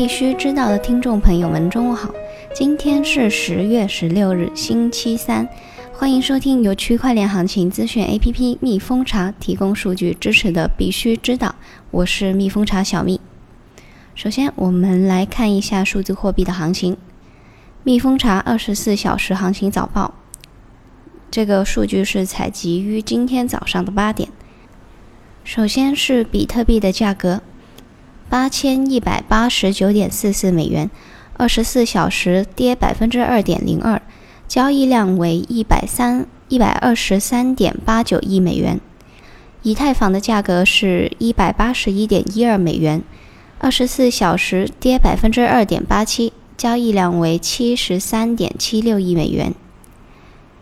必须知道的听众朋友们，中午好！今天是十月十六日，星期三，欢迎收听由区块链行情资讯 APP 蜜蜂茶提供数据支持的《必须知道》，我是蜜蜂茶小蜜。首先，我们来看一下数字货币的行情。蜜蜂茶二十四小时行情早报，这个数据是采集于今天早上的八点。首先是比特币的价格。八千一百八十九点四四美元，二十四小时跌百分之二点零二，交易量为一百三一百二十三点八九亿美元。以太坊的价格是一百八十一点一二美元，二十四小时跌百分之二点八七，交易量为七十三点七六亿美元。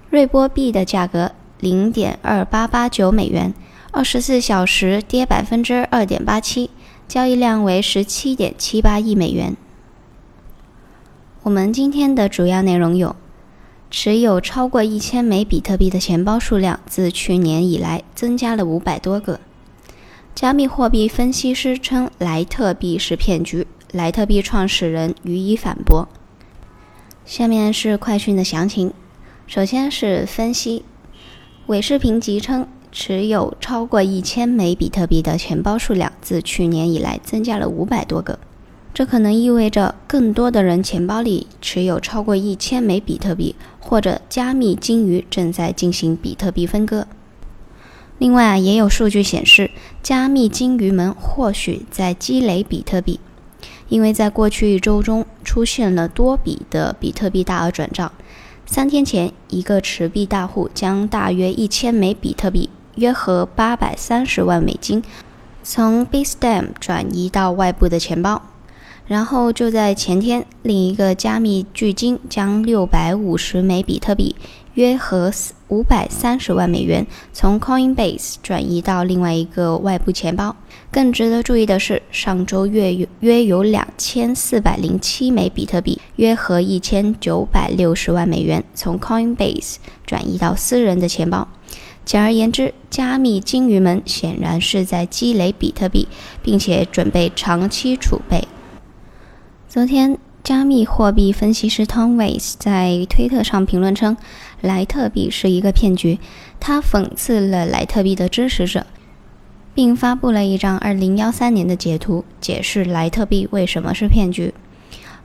瑞波币的价格零点二八八九美元，二十四小时跌百分之二点八七。交易量为十七点七八亿美元。我们今天的主要内容有：持有超过一千枚比特币的钱包数量自去年以来增加了五百多个。加密货币分析师称莱特币是骗局，莱特币创始人予以反驳。下面是快讯的详情。首先是分析，韦视频集称。持有超过一千枚比特币的钱包数量自去年以来增加了五百多个，这可能意味着更多的人钱包里持有超过一千枚比特币，或者加密金鱼正在进行比特币分割。另外啊，也有数据显示，加密金鱼们或许在积累比特币，因为在过去一周中出现了多笔的比特币大额转账。三天前，一个持币大户将大约一千枚比特币。约合八百三十万美金，从 Bitstamp 转移到外部的钱包，然后就在前天，另一个加密巨鲸将六百五十枚比特币，约合五百三十万美元，从 Coinbase 转移到另外一个外部钱包。更值得注意的是，上周月有约有两千四百零七枚比特币，约合一千九百六十万美元，从 Coinbase 转移到私人的钱包。简而言之，加密金鱼们显然是在积累比特币，并且准备长期储备。昨天，加密货币分析师 Tom Weiss 在推特上评论称，莱特币是一个骗局。他讽刺了莱特币的支持者，并发布了一张2013年的截图，解释莱特币为什么是骗局。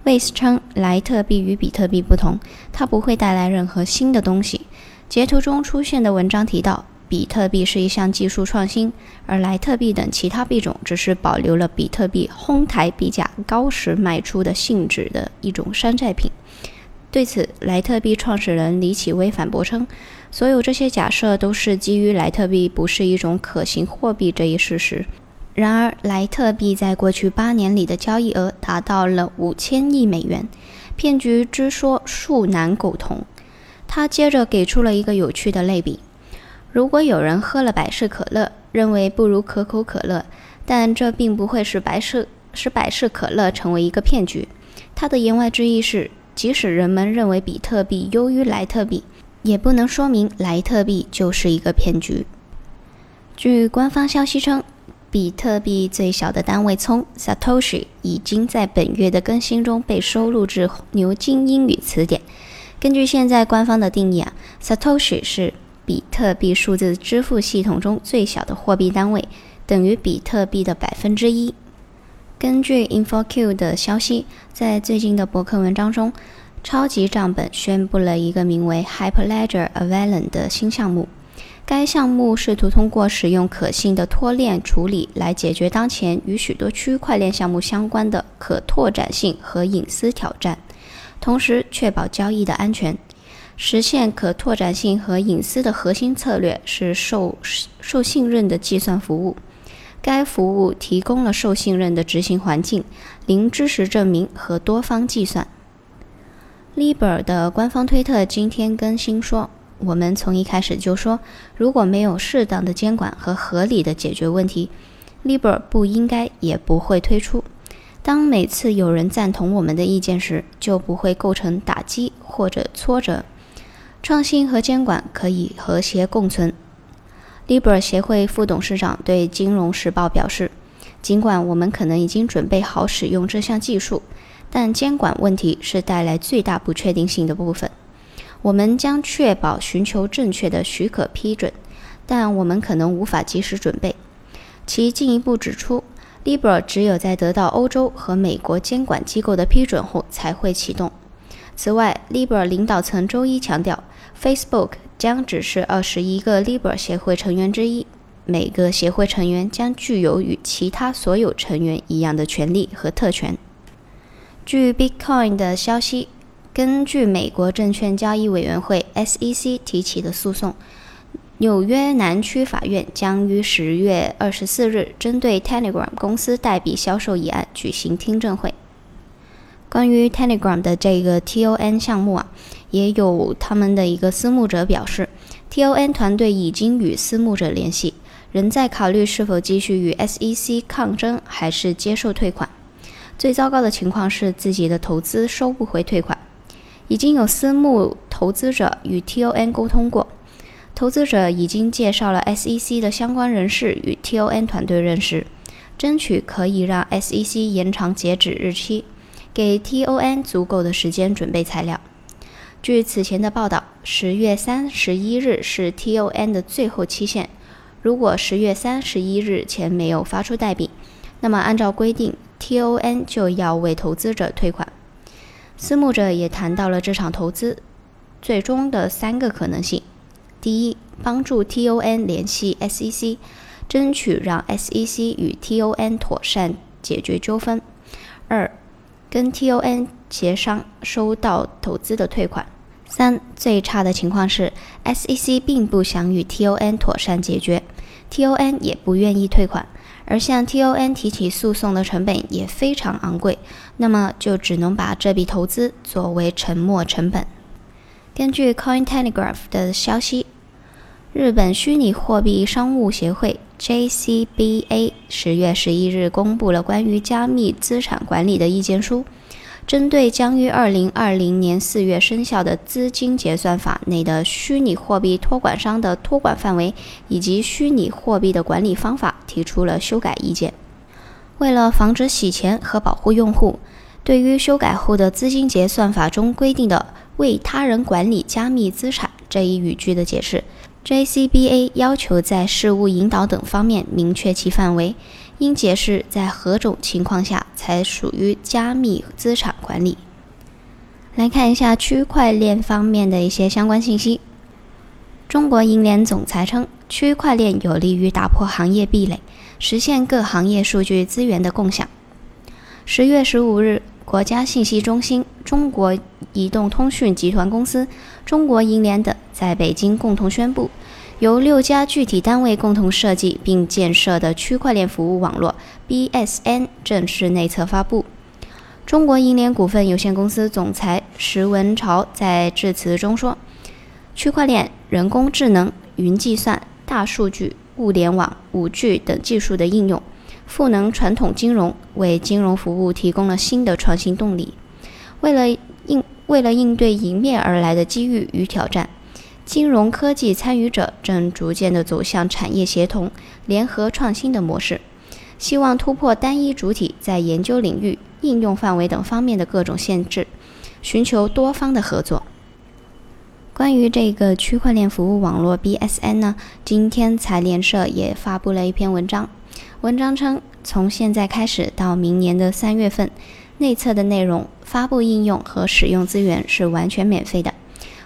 Weiss 称，莱特币与比特币不同，它不会带来任何新的东西。截图中出现的文章提到，比特币是一项技术创新，而莱特币等其他币种只是保留了比特币哄抬币价高时卖出的性质的一种山寨品。对此，莱特币创始人李启威反驳称，所有这些假设都是基于莱特币不是一种可行货币这一事实。然而，莱特币在过去八年里的交易额达到了五千亿美元，骗局之说恕难苟同。他接着给出了一个有趣的类比：如果有人喝了百事可乐，认为不如可口可乐，但这并不会使百事使百事可乐成为一个骗局。他的言外之意是，即使人们认为比特币优于莱特币，也不能说明莱特币就是一个骗局。据官方消息称，比特币最小的单位聪 （Satoshi） 已经在本月的更新中被收录至牛津英语词典。根据现在官方的定义啊，Satoshi 是比特币数字支付系统中最小的货币单位，等于比特币的百分之一。根据 InfoQ 的消息，在最近的博客文章中，超级账本宣布了一个名为 Hyperledger Avalon 的新项目。该项目试图通过使用可信的脱链处理来解决当前与许多区块链项目相关的可拓展性和隐私挑战。同时确保交易的安全，实现可拓展性和隐私的核心策略是受受信任的计算服务。该服务提供了受信任的执行环境、零知识证明和多方计算。Libra 的官方推特今天更新说：“我们从一开始就说，如果没有适当的监管和合理的解决问题，Libra 不应该也不会推出。”当每次有人赞同我们的意见时，就不会构成打击或者挫折。创新和监管可以和谐共存。Libra 协会副董事长对《金融时报》表示，尽管我们可能已经准备好使用这项技术，但监管问题是带来最大不确定性的部分。我们将确保寻求正确的许可批准，但我们可能无法及时准备。其进一步指出，Libra 只有在得到欧洲和美国监管机构的批准后才会启动。此外，Libra 领导层周一强调，Facebook 将只是二十一个 Libra 协会成员之一。每个协会成员将具有与其他所有成员一样的权利和特权。据 Bitcoin 的消息，根据美国证券交易委员会 （SEC） 提起的诉讼，纽约南区法院将于十月二十四日针对 Telegram 公司代币销售一案举行听证会。关于 Telegram 的这个 TON 项目啊，也有他们的一个私募者表示，TON 团队已经与私募者联系。仍在考虑是否继续与 SEC 抗争，还是接受退款。最糟糕的情况是自己的投资收不回退款。已经有私募投资者与 TON 沟通过，投资者已经介绍了 SEC 的相关人士与 TON 团队认识，争取可以让 SEC 延长截止日期，给 TON 足够的时间准备材料。据此前的报道，十月三十一日是 TON 的最后期限。如果十月三十一日前没有发出代币，那么按照规定，TON 就要为投资者退款。私募者也谈到了这场投资最终的三个可能性：第一，帮助 TON 联系 SEC，争取让 SEC 与 TON 妥善解决纠纷；二，跟 TON 协商收到投资的退款。三最差的情况是，SEC 并不想与 TON 妥善解决，TON 也不愿意退款，而向 TON 提起诉讼的成本也非常昂贵，那么就只能把这笔投资作为沉没成本。根据 Cointelegraph 的消息，日本虚拟货币商务协会 JCBA 十月十一日公布了关于加密资产管理的意见书。针对将于二零二零年四月生效的资金结算法内的虚拟货币托管商的托管范围以及虚拟货币的管理方法提出了修改意见。为了防止洗钱和保护用户，对于修改后的资金结算法中规定的“为他人管理加密资产”这一语句的解释，JCBA 要求在事务引导等方面明确其范围。应解释在何种情况下才属于加密资产管理。来看一下区块链方面的一些相关信息。中国银联总裁称，区块链有利于打破行业壁垒，实现各行业数据资源的共享。十月十五日，国家信息中心、中国移动通讯集团公司、中国银联等在北京共同宣布。由六家具体单位共同设计并建设的区块链服务网络 BSN 正式内测发布。中国银联股份有限公司总裁石文朝在致辞中说：“区块链、人工智能、云计算、大数据、物联网、五 G 等技术的应用，赋能传统金融，为金融服务提供了新的创新动力。为了应为了应对迎面而来的机遇与挑战。”金融科技参与者正逐渐地走向产业协同、联合创新的模式，希望突破单一主体在研究领域、应用范围等方面的各种限制，寻求多方的合作。关于这个区块链服务网络 BSN 呢，今天财联社也发布了一篇文章，文章称，从现在开始到明年的三月份，内测的内容、发布应用和使用资源是完全免费的。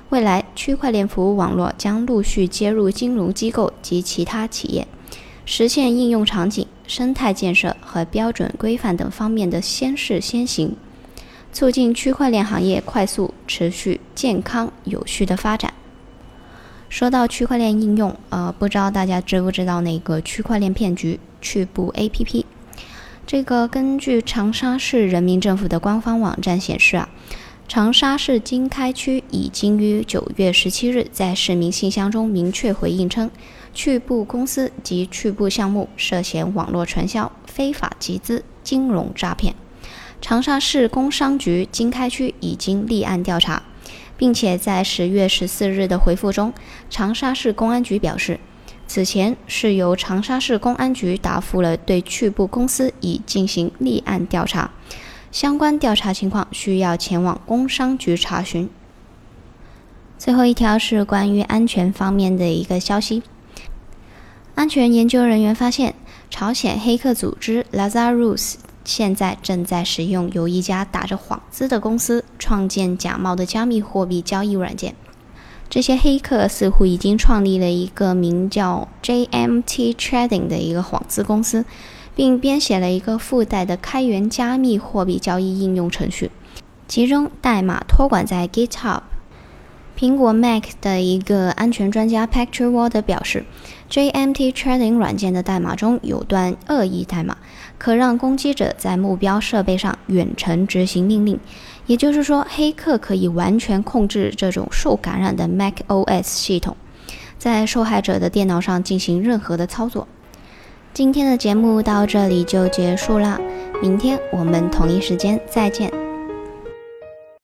未来，区块链服务网络将陆续接入金融机构及其他企业，实现应用场景、生态建设和标准规范等方面的先试先行，促进区块链行业快速、持续、健康、有序的发展。说到区块链应用，呃，不知道大家知不知道那个区块链骗局趣步 APP？这个根据长沙市人民政府的官方网站显示啊。长沙市经开区已经于九月十七日在市民信箱中明确回应称，趣步公司及趣步项目涉嫌网络传销、非法集资、金融诈骗。长沙市工商局经开区已经立案调查，并且在十月十四日的回复中，长沙市公安局表示，此前是由长沙市公安局答复了对去部公司已进行立案调查，相关调查情况需要前往工商局查询。最后一条是关于安全方面的一个消息，安全研究人员发现，朝鲜黑客组织 Lazarus 现在正在使用由一家打着幌子的公司创建假冒的加密货币交易软件。这些黑客似乎已经创立了一个名叫 JMT Trading 的一个幌子公司，并编写了一个附带的开源加密货币交易应用程序，其中代码托管在 GitHub。苹果 Mac 的一个安全专家 Patrick Ward 表示，JMT Trading 软件的代码中有段恶意代码，可让攻击者在目标设备上远程执行命令。也就是说，黑客可以完全控制这种受感染的 Mac OS 系统，在受害者的电脑上进行任何的操作。今天的节目到这里就结束了，明天我们同一时间再见。